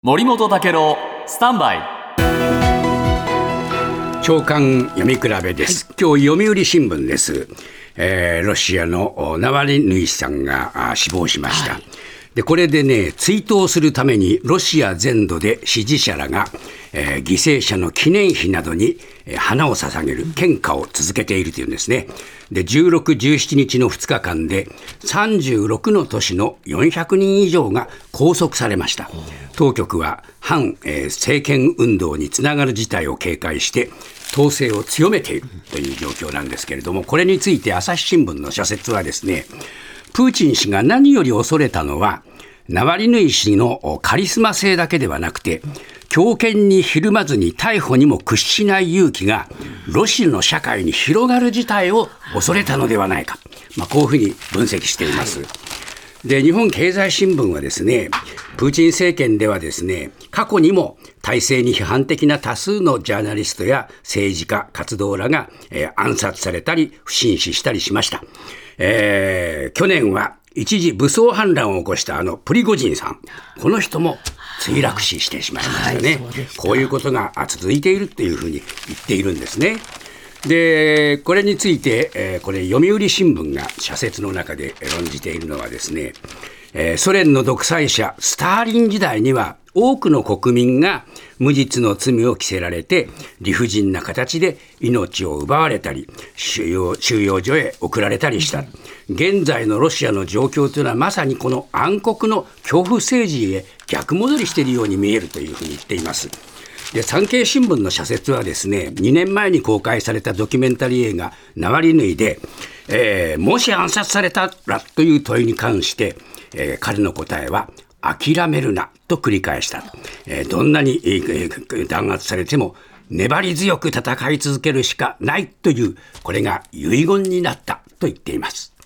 森本武郎スタンバイ。長官読み比べです、今日読売新聞です、えーロシアのおナワリヌイさんがあ死亡しました、でこれでね追悼するためにロシア全土で支持者らが、えー犠牲者の記念碑などに、えー花を捧げる献花を続けているというんですね。で16、17日の2日間で36の都市の400人以上が拘束されました。当局は反、えー政権運動につながる事態を警戒して統制を強めているという状況なんですけれどもこれについて朝日新聞の社説はですねプーチン氏が何より恐れたのはナワリヌイ氏のカリスマ性だけではなくて強権にひるまずに逮捕にも屈しない勇気がロシアの社会に広がる事態を恐れたのではないか、まあ、こういうふうに分析しています。で日本経済新聞はですねプーチン政権ではですね過去にも体制に批判的な多数のジャーナリストや政治家活動らが、えー暗殺されたり不審死したりしました、えー去年は一時武装反乱を起こしたあのプリゴジンさん。この人も墜落死してしまいましたね、こういうことがあ続いているというふうに言っているんですね。でこれについて、えーこれ読売新聞が社説の中で論じているのはですね、えーソ連の独裁者スターリン時代には多くの国民が無実の罪を着せられて理不尽な形で命を奪われたり収容収容所へ送られたりした現在のロシアの状況というのはまさにこの暗黒の恐怖政治へ逆戻りしているように見えるというふうに言っています。で産経新聞の社説はですね2年前に公開されたドキュメンタリー映画「ナワリヌイで」えーもし暗殺されたらという問いに関して、えー彼の答えは「諦めるな」と繰り返した、えーどんなに、えー弾圧されても粘り強く戦い続けるしかないというこれが遺言になったと言っています。